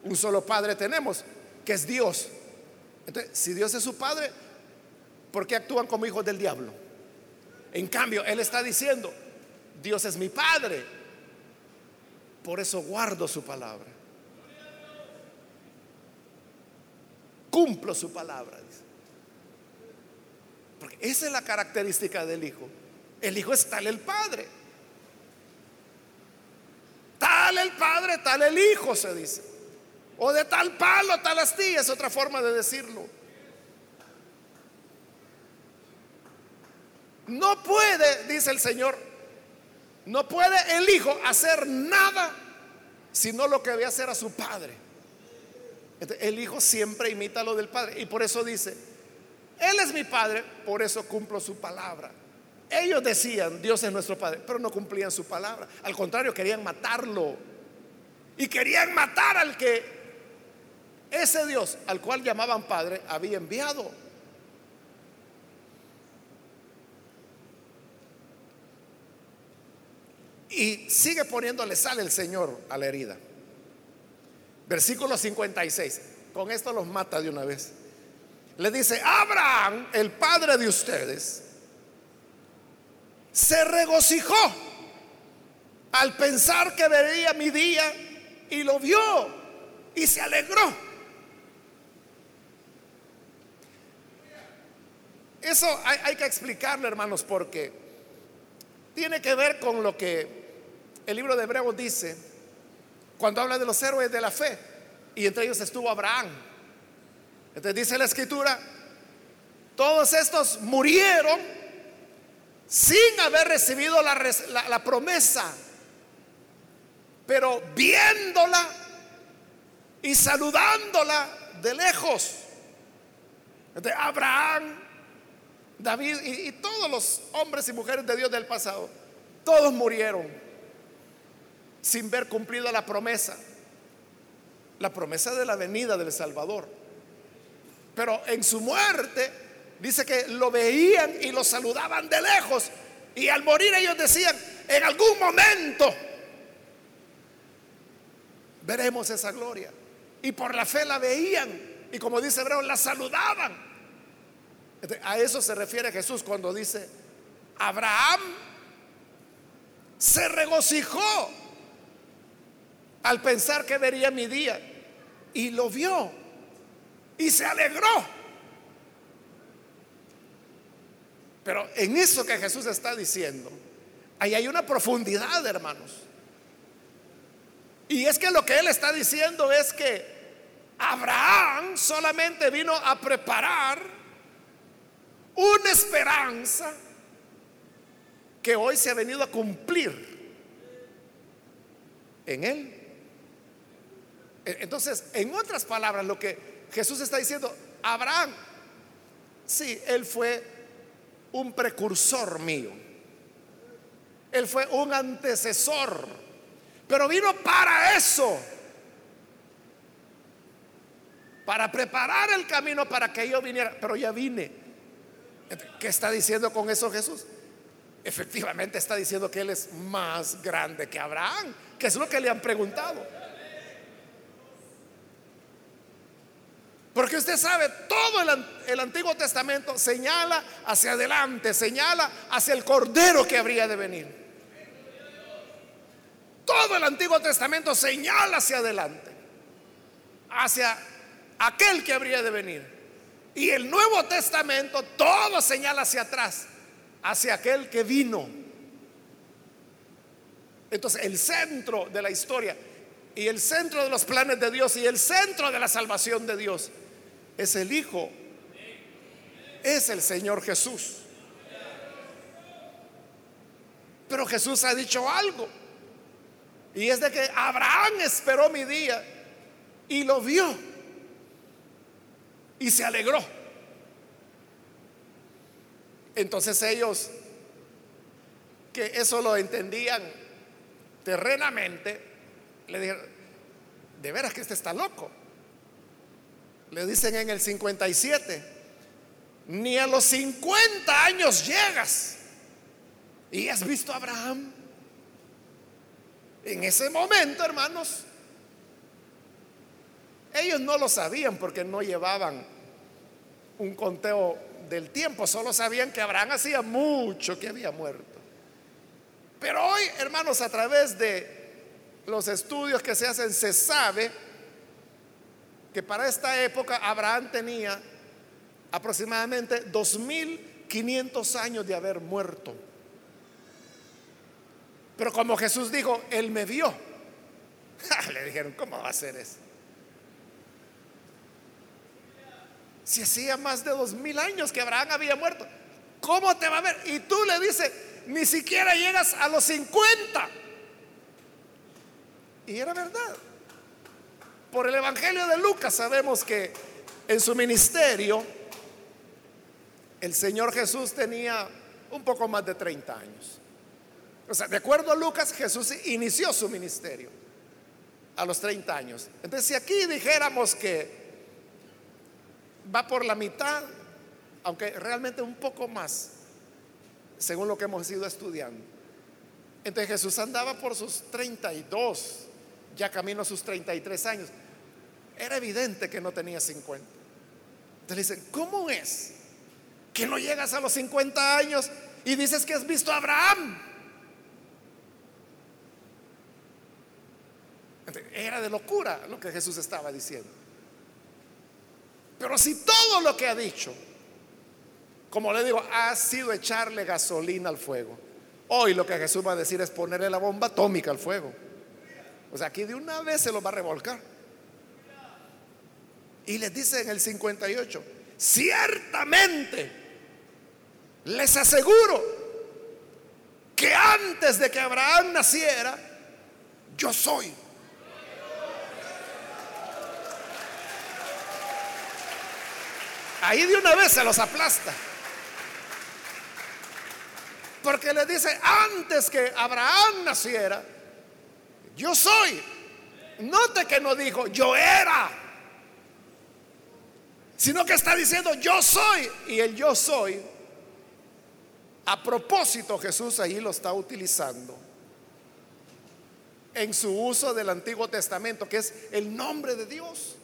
Un solo padre tenemos, que es Dios. Entonces, si Dios es su padre, ¿por qué actúan como hijos del diablo? En cambio, Él está diciendo, Dios es mi padre. Por eso guardo su palabra. cumplo su palabra. Porque esa es la característica del Hijo. El Hijo es tal el Padre. Tal el Padre, tal el Hijo, se dice. O de tal palo, tal astilla, es otra forma de decirlo. No puede, dice el Señor, no puede el Hijo hacer nada sino lo que debe hacer a su Padre. El hijo siempre imita lo del padre y por eso dice, Él es mi padre, por eso cumplo su palabra. Ellos decían, Dios es nuestro padre, pero no cumplían su palabra. Al contrario, querían matarlo. Y querían matar al que ese Dios al cual llamaban padre había enviado. Y sigue poniéndole sal el Señor a la herida. Versículo 56. Con esto los mata de una vez. Le dice, Abraham, el padre de ustedes, se regocijó al pensar que vería mi día y lo vio y se alegró. Eso hay, hay, que explicarlo, hermanos, porque tiene que ver con lo que el libro de Hebreos dice cuando habla de los héroes de la fe, y entre ellos estuvo Abraham. Entonces dice la escritura, todos estos murieron sin haber recibido la, la promesa, pero viéndola y saludándola de lejos. De Abraham, David y, todos los hombres y mujeres de Dios del pasado, todos murieron sin ver cumplida la promesa, la promesa de la venida del Salvador. Pero en su muerte dice que lo veían y lo saludaban de lejos. Y al morir ellos decían, en algún momento veremos esa gloria. Y por la fe la veían. Y como dice Hebreo, la saludaban. A eso se refiere Jesús cuando dice, Abraham se regocijó al pensar que vería mi día. Y lo vio. Y se alegró. Pero en eso que Jesús está diciendo, ahí hay una profundidad, hermanos. Y es que lo que él está diciendo es que Abraham solamente vino a preparar una esperanza que hoy se ha venido a cumplir en él. E-, entonces, en otras palabras, lo que Jesús está diciendo, Abraham, sí, él fue un precursor mío. Él fue un antecesor pero vino para eso. Para preparar el camino para que yo viniera. Pero ya vine. ¿Qué está diciendo con eso Jesús? Efectivamente está diciendo que Él es más grande que Abraham, que es lo que le han preguntado. Porque usted sabe, todo el, Antiguo Testamento señala hacia adelante, señala hacia el Cordero que habría de venir. Todo el Antiguo Testamento señala hacia adelante, hacia aquel que habría de venir. Y el Nuevo Testamento todo señala hacia atrás, hacia aquel que vino. Entonces, el centro de la historia y el centro de los planes de Dios y el centro de la salvación de Dios es el Hijo, es el Señor Jesús. Pero Jesús ha dicho algo. Y es de que Abraham esperó mi día y lo vio y se alegró. Entonces ellos, que eso lo entendían terrenamente, le dijeron, de veras que este está loco. Le dicen en el 57, ni a los 50 años llegas. ¿Y has visto a Abraham? En ese momento, hermanos, ellos no lo sabían porque no llevaban un conteo del tiempo, solo sabían que Abraham hacía mucho que había muerto. Pero hoy, hermanos, a través de los estudios que se hacen, se sabe que para esta época Abraham tenía aproximadamente 2.500 años de haber muerto. Pero como Jesús dijo, Él me vio. Le dijeron, ¿cómo va a ser eso? Si hacía más de dos mil años que Abraham había muerto, ¿cómo te va a ver? Y tú le dices, ni siquiera llegas a los 50. Y era verdad. Por el Evangelio de Lucas sabemos que en su ministerio el Señor Jesús tenía un poco más de 30 años. O sea, de acuerdo a Lucas, Jesús inició su ministerio a los 30 años. Entonces, si aquí dijéramos que va por la mitad, aunque realmente un poco más, según lo que hemos ido estudiando. Entonces Jesús andaba por sus 32, ya camino a sus 33 años. Era evidente que no tenía 50. Entonces dicen, ¿cómo es que no llegas a los 50 años y dices que has visto a Abraham? Era de locura lo que Jesús estaba diciendo. Pero si todo lo que ha dicho, como le digo, ha sido echarle gasolina al fuego, hoy lo que Jesús va a decir es ponerle la bomba atómica al fuego. O sea, aquí de una vez se lo va a revolcar. Y les dice en el 58, ciertamente les aseguro antes de que Abraham naciera, yo soy. Ahí de una vez se los aplasta. Porque le dice, antes que Abraham naciera, yo soy. Note que no dijo, yo era. Sino que está diciendo, yo soy. Y el yo soy, a propósito Jesús ahí lo está utilizando. En su uso del Antiguo Testamento, que es el nombre de Dios.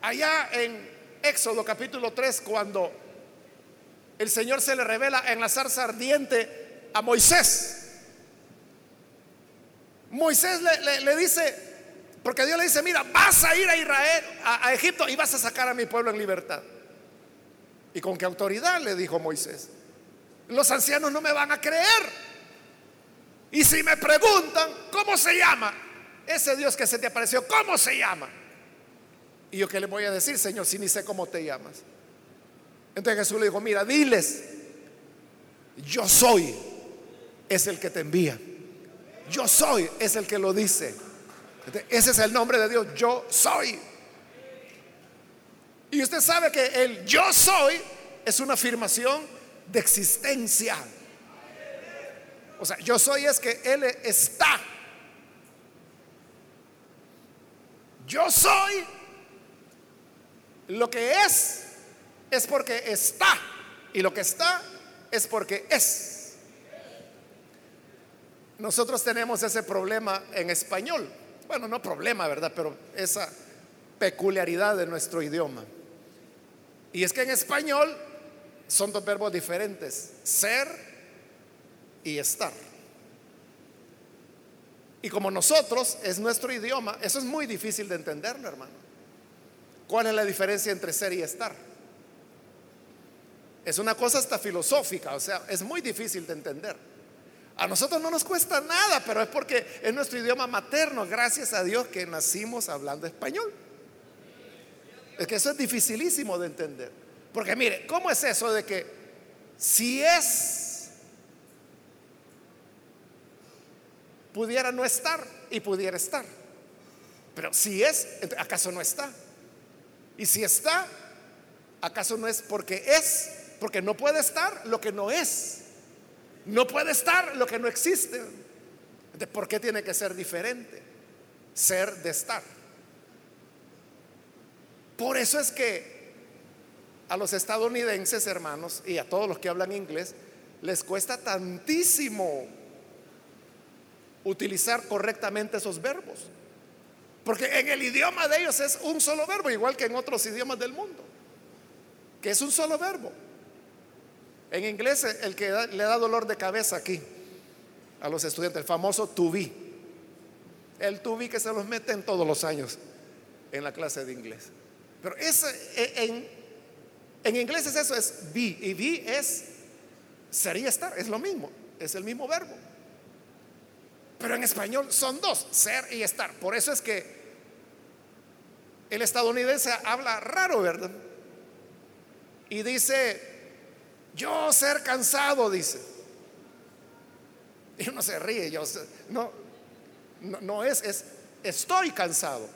Allá en Éxodo capítulo 3, cuando el Señor se le revela en la zarza ardiente a Moisés. Moisés le, dice, porque Dios le dice, mira, vas a ir a Israel, a, Egipto y vas a sacar a mi pueblo en libertad. ¿Y con qué autoridad? Le dijo Moisés. Los ancianos no me van a creer. Y si me preguntan, ¿cómo se llama? Ese Dios que se te apareció, ¿cómo se llama? Y yo qué le voy a decir, Señor, si ni sé cómo te llamas. Entonces Jesús le dijo, mira, diles, yo soy, es el que te envía. Yo soy, es el que lo dice. ese es el nombre de Dios, yo soy. Y usted sabe que el yo soy es una afirmación de existencia. O sea, yo soy es que Él está. Yo soy lo que es es porque está. Y lo que está es porque es. Nosotros tenemos ese problema en español. Bueno, no problema, ¿verdad? Pero esa peculiaridad de nuestro idioma. Y es que en español son dos verbos diferentes, ser y estar. Y como nosotros es nuestro idioma, eso es muy difícil de entenderlo, hermano. ¿Cuál es la diferencia entre ser y estar? Es una cosa hasta filosófica, o sea, es muy difícil de entender. A nosotros no nos cuesta nada, pero es porque es nuestro idioma materno, gracias a Dios que nacimos hablando español. Es que eso es dificilísimo de entender. Porque mire, ¿cómo es eso de que si es, pudiera no estar y pudiera estar? Pero si es, ¿acaso no está? Y si está, ¿acaso no es porque es? Porque no puede estar lo que no es. No puede estar lo que no existe. ¿De por qué tiene que ser diferente? Ser de estar. Por eso es que a los estadounidenses, hermanos, y a todos los que hablan inglés, les cuesta tantísimo utilizar correctamente esos verbos. Porque en el idioma de ellos es un solo verbo, igual que en otros idiomas del mundo, que es un solo verbo. En inglés el que le da dolor de cabeza aquí a los estudiantes, el famoso to be. El to be que se los meten todos los años en la clase de inglés. Pero ese, e, en, en inglés es eso, es be. Y be es sería estar, es lo mismo, es el mismo verbo. Pero en español son dos, ser y estar. Por eso es que el estadounidense habla raro, ¿verdad? Y dice, yo ser cansado, dice. Y uno se ríe, yo no, no, no es, es estoy cansado.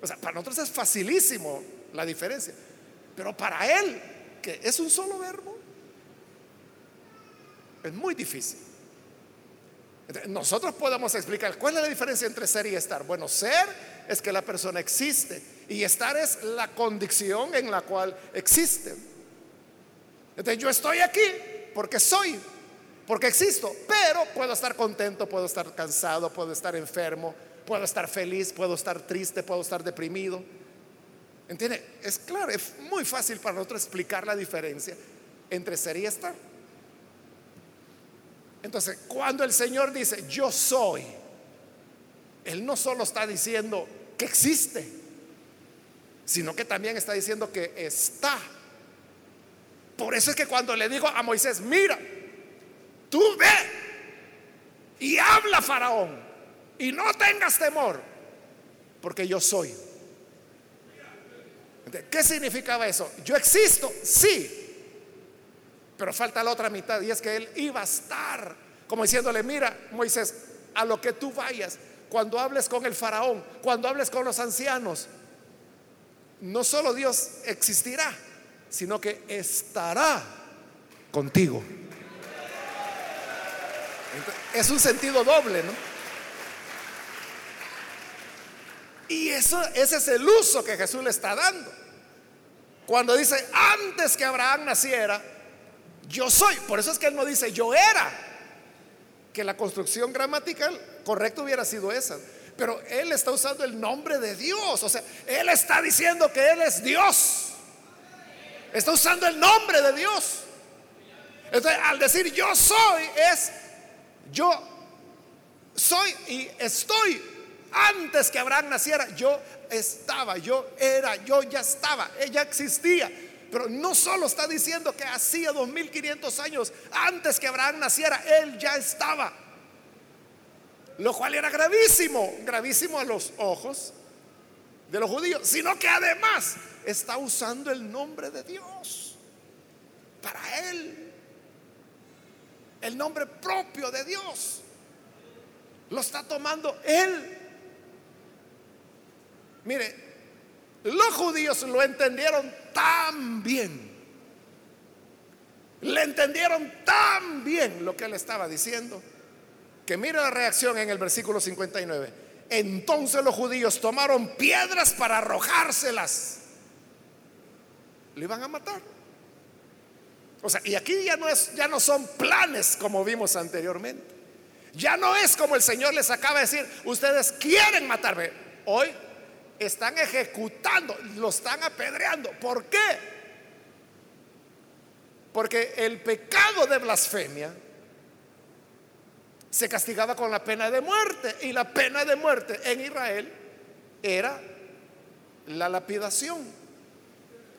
O sea, para nosotros es facilísimo la diferencia. Pero para él, que es un solo verbo, es muy difícil. Nosotros podemos explicar cuál es la diferencia entre ser y estar. Bueno, ser es que la persona existe y estar es la condición en la cual existe. Entonces yo estoy aquí porque soy, porque existo, pero puedo estar contento, puedo estar cansado, puedo estar enfermo, puedo estar feliz, puedo estar triste, puedo estar deprimido. ¿Entiende? Es claro, es muy fácil para nosotros explicar la diferencia entre ser y estar. Entonces, cuando el Señor dice, yo soy, Él no solo está diciendo que existe, sino que también está diciendo que está. Por eso es que cuando le digo a Moisés, mira, tú ve y habla Faraón y no tengas temor, porque yo soy. ¿Qué significaba eso? Yo existo, sí, Pero falta la otra mitad y es que él iba a estar, como diciéndole, mira, Moisés, a lo que tú vayas, cuando hables con el faraón, cuando hables con los ancianos, no solo Dios existirá, sino que estará contigo. es un sentido doble, ¿no? Y eso, ese es el uso que Jesús le está dando. Cuando dice, antes que Abraham naciera, yo soy. Por eso es que él no dice, yo era. Que la construcción gramatical correcta hubiera sido esa. Pero él está usando el nombre de Dios. O sea, él está diciendo que él es Dios. Está usando el nombre de Dios. Entonces, al decir yo soy, es yo soy y estoy. Antes que Abraham naciera, yo estaba, yo era, yo ya estaba, ella existía. Pero no solo está diciendo que hacía 2500 años antes que Abraham naciera, él ya estaba. Lo cual era gravísimo, gravísimo a los ojos de los judíos, sino que además está usando el nombre de Dios para él. El nombre propio de Dios. Lo está tomando él. Mire, los judíos lo entendieron tan bien. Le entendieron tan bien lo que él estaba diciendo. Que mire la reacción en el versículo 59. Entonces los judíos tomaron piedras para arrojárselas. Le iban a matar. O sea, y aquí ya no es ya no son planes como vimos anteriormente. Ya no es como el Señor les acaba de decir, ustedes quieren matarme. Hoy están ejecutando, lo están apedreando. ¿Por qué? Porque el pecado de blasfemia se castigaba con la pena de muerte y la pena de muerte en Israel era la lapidación,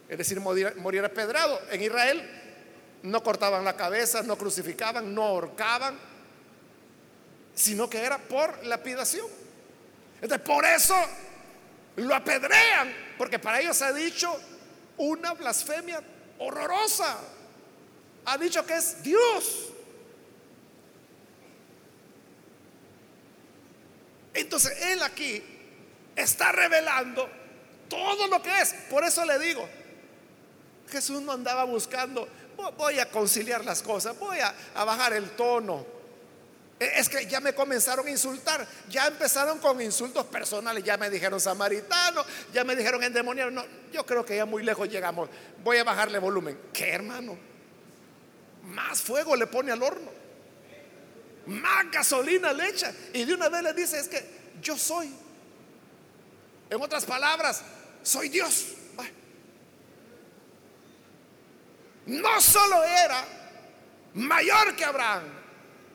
es decir, morir, apedrado. En Israel no cortaban la cabeza, no crucificaban, no ahorcaban, sino que era por lapidación. Entonces, por eso lo apedrean, porque para ellos ha dicho una blasfemia horrorosa. Ha dicho que es Dios. Entonces Él aquí está revelando todo lo que es. Por eso le digo, Jesús no andaba buscando, voy a conciliar las cosas, voy a, a bajar el tono es que ya me comenzaron a insultar, ya empezaron con insultos personales, ya me dijeron samaritano, ya me dijeron endemoniado. No, yo creo que ya muy lejos llegamos. Voy a bajarle volumen. ¿Qué hermano? Más fuego le pone al horno, más gasolina le echa y de una vez le dice: Es que yo soy. En otras palabras, soy Dios. No solo era mayor que Abraham,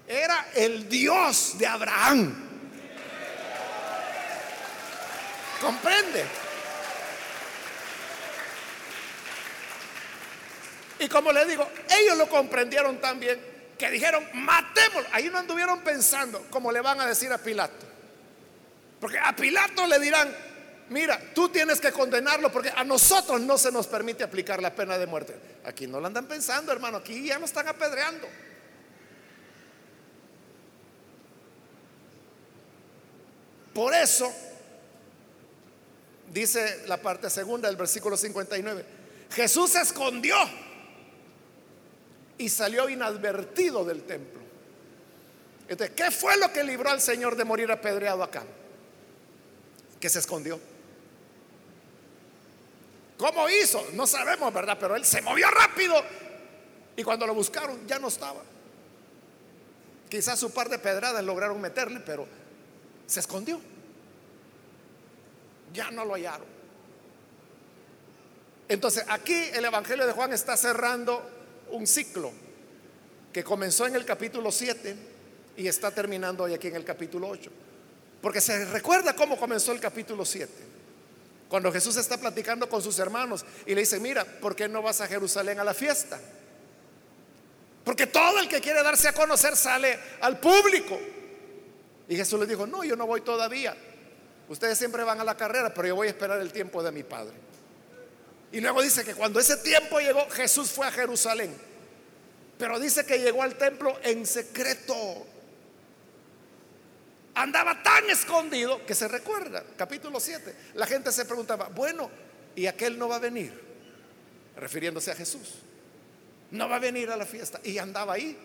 era el Dios de Abraham. ¿Comprende? Y como le digo, ellos lo comprendieron también, que dijeron, matémoslo. Ahí no anduvieron pensando como le van a decir a Pilato. Porque a Pilato le dirán, mira, tú tienes que condenarlo porque a nosotros no se nos permite aplicar la pena de muerte. Aquí no lo andan pensando, hermano, aquí ya lo están apedreando. Por eso, dice la parte segunda del versículo 59, Jesús se escondió y salió inadvertido del templo. Entonces, ¿qué fue lo que libró al Señor de morir apedreado acá? Que se escondió. ¿Cómo hizo? No sabemos, ¿verdad? Pero él se movió rápido y cuando lo buscaron ya no estaba. Quizás su par de pedradas lograron meterle, pero se escondió. Ya no lo hallaron. Entonces aquí el Evangelio de Juan está cerrando un ciclo que comenzó en el capítulo 7 y está terminando hoy aquí en el capítulo 8. Porque se recuerda cómo comenzó el capítulo 7. Cuando Jesús está platicando con sus hermanos y le dice, mira, ¿por qué no vas a Jerusalén a la fiesta? Porque todo el que quiere darse a conocer sale al público. Y Jesús le dijo, no, yo no voy todavía. Ustedes siempre van a la carrera, pero yo voy a esperar el tiempo de mi Padre. Y luego dice que cuando ese tiempo llegó, Jesús fue a Jerusalén. Pero dice que llegó al templo en secreto. Andaba tan escondido que se recuerda, capítulo 7. La gente se preguntaba, bueno, ¿y aquel no va a venir? Refiriéndose a Jesús. No va a venir a la fiesta. Y andaba ahí.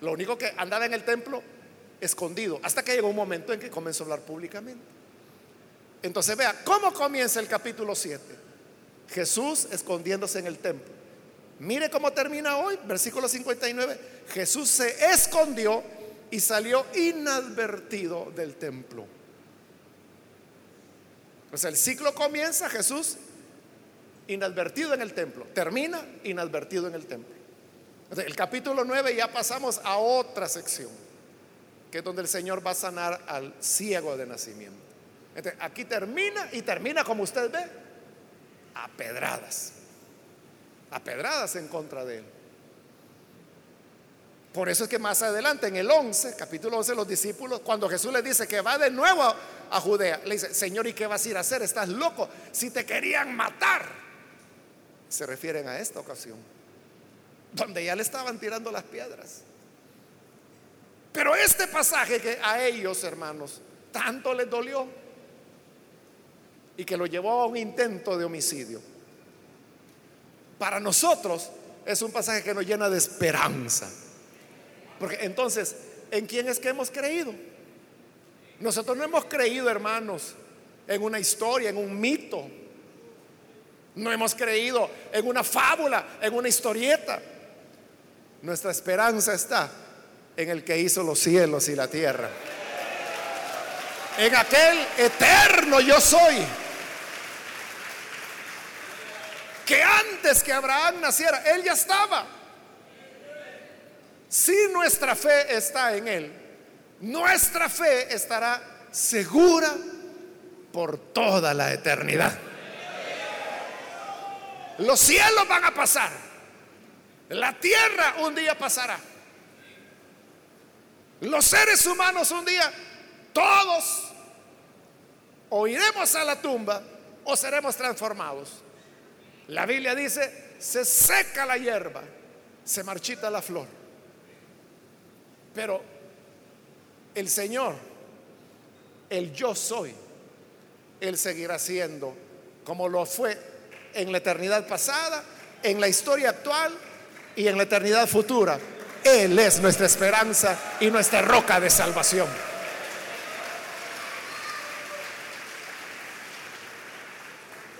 Lo único que andaba en el templo escondido, hasta que llegó un momento en que comenzó a hablar públicamente. Entonces vea, ¿cómo comienza el capítulo 7? Jesús escondiéndose en el templo. Mire cómo termina hoy, versículo 59. Jesús se escondió y salió inadvertido del templo. Pues el ciclo comienza Jesús inadvertido en el templo, termina inadvertido en el templo. el capítulo 9 ya pasamos a otra sección, que es donde el Señor va a sanar al ciego de nacimiento. aquí termina y termina como usted ve, a pedradas, a pedradas en contra de él. Por eso es que más adelante, en el 11, capítulo 11, los discípulos, cuando Jesús les dice que va de nuevo a, Judea, le dice, Señor, ¿y qué vas a ir a hacer? Estás loco. Si te querían matar, se refieren a esta ocasión, donde ya le estaban tirando las piedras. Pero este pasaje que a ellos, hermanos, tanto les dolió y que lo llevó a un intento de homicidio, para nosotros es un pasaje que nos llena de esperanza porque entonces, ¿en quién es que hemos creído? Nosotros no hemos creído, hermanos, en una historia, en un mito. No hemos creído en una fábula, en una historieta. Nuestra esperanza está en el que hizo los cielos y la tierra. En aquel eterno yo soy. Que antes que Abraham naciera, él ya estaba. Si nuestra fe está en Él, nuestra fe estará segura por toda la eternidad. Los cielos van a pasar. La tierra un día pasará. Los seres humanos un día, todos, o iremos a la tumba o seremos transformados. La Biblia dice, se seca la hierba, se marchita la flor. Pero el Señor, el yo soy, Él seguirá siendo como lo fue en la eternidad pasada, en la historia actual y en la eternidad futura. Él es nuestra esperanza y nuestra roca de salvación.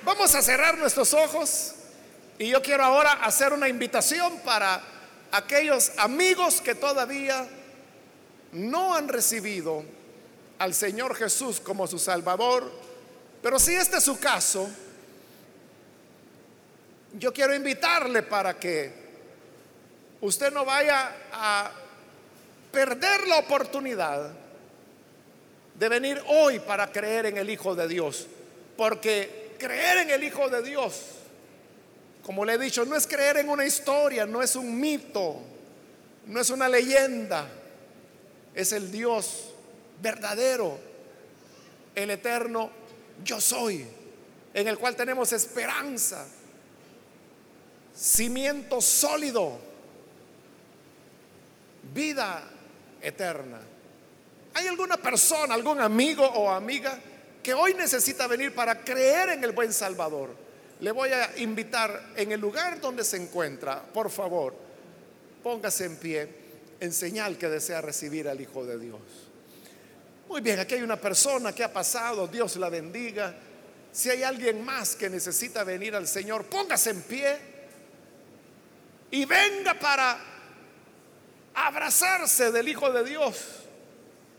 Vamos a cerrar nuestros ojos y yo quiero ahora hacer una invitación para aquellos amigos que todavía no han recibido al Señor Jesús como su Salvador, pero si este es su caso, yo quiero invitarle para que usted no vaya a perder la oportunidad de venir hoy para creer en el Hijo de Dios, porque creer en el Hijo de Dios, como le he dicho, no es creer en una historia, no es un mito, no es una leyenda. Es el Dios verdadero, el eterno yo soy, en el cual tenemos esperanza, cimiento sólido, vida eterna. ¿Hay alguna persona, algún amigo o amiga que hoy necesita venir para creer en el buen Salvador? Le voy a invitar en el lugar donde se encuentra, por favor, póngase en pie en señal que desea recibir al Hijo de Dios. Muy bien, aquí hay una persona que ha pasado, Dios la bendiga. Si hay alguien más que necesita venir al Señor, póngase en pie y venga para abrazarse del Hijo de Dios,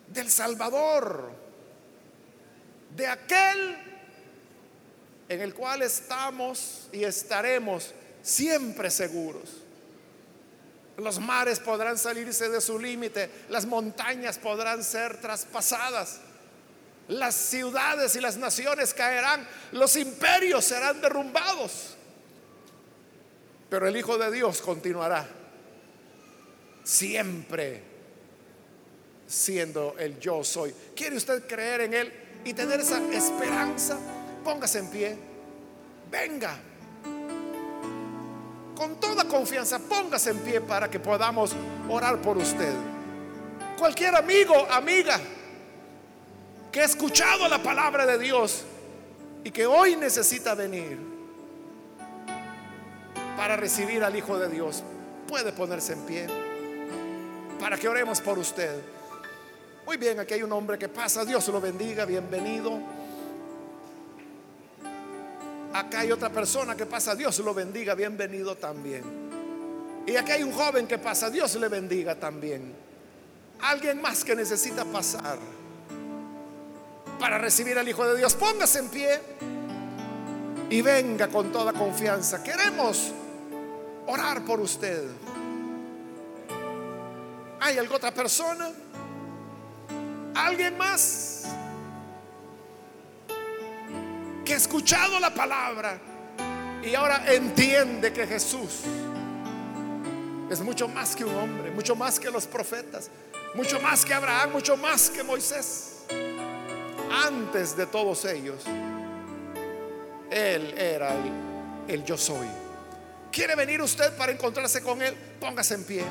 del Salvador, de aquel en el cual estamos y estaremos siempre seguros. Los mares podrán salirse de su límite, las montañas podrán ser traspasadas, las ciudades y las naciones caerán, los imperios serán derrumbados. Pero el Hijo de Dios continuará siempre siendo el yo soy. ¿Quiere usted creer en Él y tener esa esperanza? Póngase en pie. Venga. con toda confianza, póngase en pie para que podamos orar por usted. Cualquier amigo, amiga, que ha escuchado la palabra de Dios y que hoy necesita venir para recibir al Hijo de Dios, puede ponerse en pie para que oremos por usted. Muy bien, aquí hay un hombre que pasa, Dios lo bendiga, bienvenido. Acá hay otra persona que pasa, Dios lo bendiga, bienvenido también. Y acá hay un joven que pasa, Dios le bendiga también. Alguien más que necesita pasar para recibir al Hijo de Dios, póngase en pie y venga con toda confianza. Queremos orar por usted. ¿Hay alguna otra persona? ¿Alguien más? Que ha escuchado la palabra y ahora entiende que Jesús es mucho más que un hombre, mucho más que los profetas, mucho más que Abraham, mucho más que Moisés. Antes de todos ellos, Él era el, el yo soy. ¿Quiere venir usted para encontrarse con Él? Póngase en pie.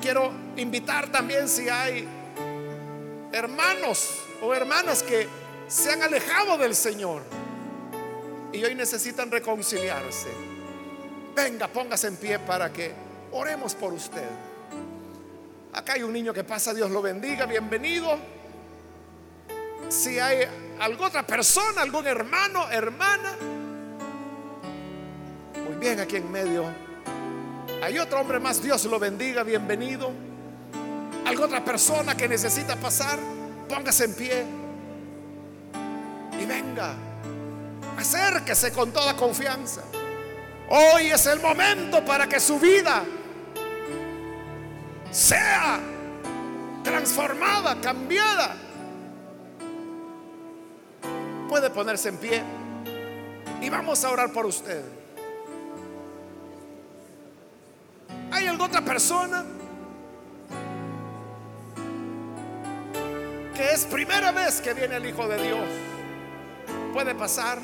Quiero invitar también si hay hermanos o hermanas que se han alejado del Señor y hoy necesitan reconciliarse. Venga, póngase en pie para que oremos por usted. Acá hay un niño que pasa, Dios lo bendiga, bienvenido. Si hay alguna otra persona, algún hermano, hermana, muy bien, aquí en medio hay otro hombre más, Dios lo bendiga, bienvenido. ¿Alguna otra persona que necesita pasar? Póngase en pie y venga. Acérquese con toda confianza. Hoy es el momento para que su vida sea transformada, cambiada. Puede ponerse en pie y vamos a orar por usted. ¿Hay alguna otra persona que es primera vez que viene el Hijo de Dios? Puede pasar.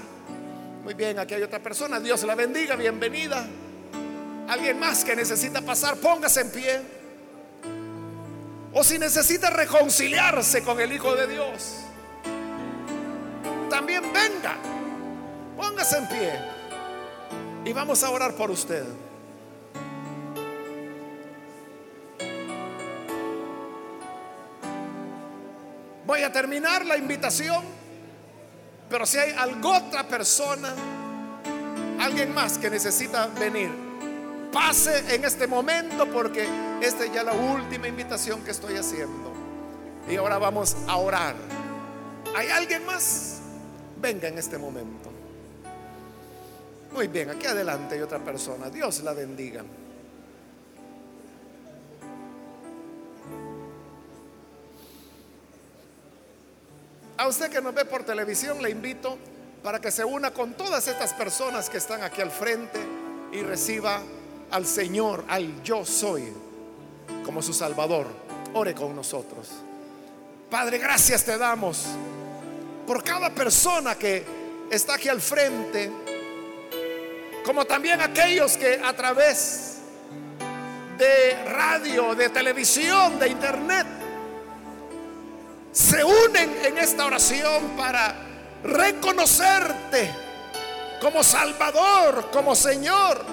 Muy bien, aquí hay otra persona. Dios la bendiga, bienvenida. Alguien más que necesita pasar, póngase en pie. O si necesita reconciliarse con el Hijo de Dios, también venga. Póngase en pie. Y vamos a orar por usted. Voy a terminar la invitación, pero si hay alguna otra persona, alguien más que necesita venir, pase en este momento porque esta es ya la última invitación que estoy haciendo. Y ahora vamos a orar. ¿Hay alguien más? Venga en este momento. Muy bien, aquí adelante hay otra persona. Dios la bendiga. A usted que nos ve por televisión, le invito para que se una con todas estas personas que están aquí al frente y reciba al Señor, al yo soy, como su Salvador. Ore con nosotros. Padre, gracias te damos por cada persona que está aquí al frente, como también aquellos que a través de radio, de televisión, de internet, se unen en esta oración para reconocerte como Salvador, como Señor.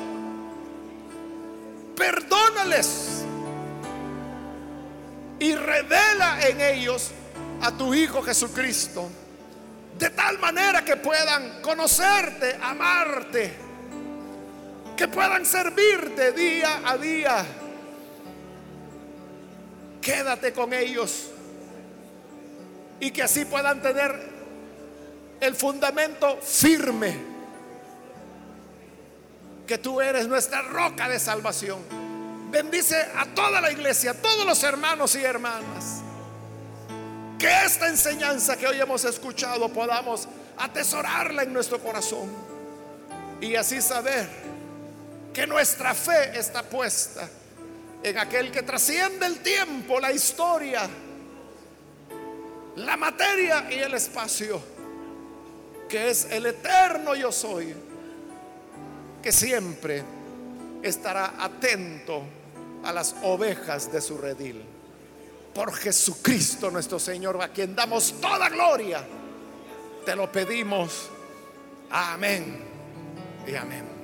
Perdónales y revela en ellos a tu Hijo Jesucristo, de tal manera que puedan conocerte, amarte, que puedan servirte día a día. Quédate con ellos y que así puedan tener el fundamento firme, que tú eres nuestra roca de salvación. Bendice a toda la iglesia, a todos los hermanos y hermanas. Que esta enseñanza que hoy hemos escuchado podamos atesorarla en nuestro corazón y así saber que nuestra fe está puesta en aquel que trasciende el tiempo, la historia la materia y el espacio, que es el eterno yo soy, que siempre estará atento a las ovejas de su redil. Por Jesucristo nuestro Señor, a quien damos toda gloria, te lo pedimos. Amén y amén.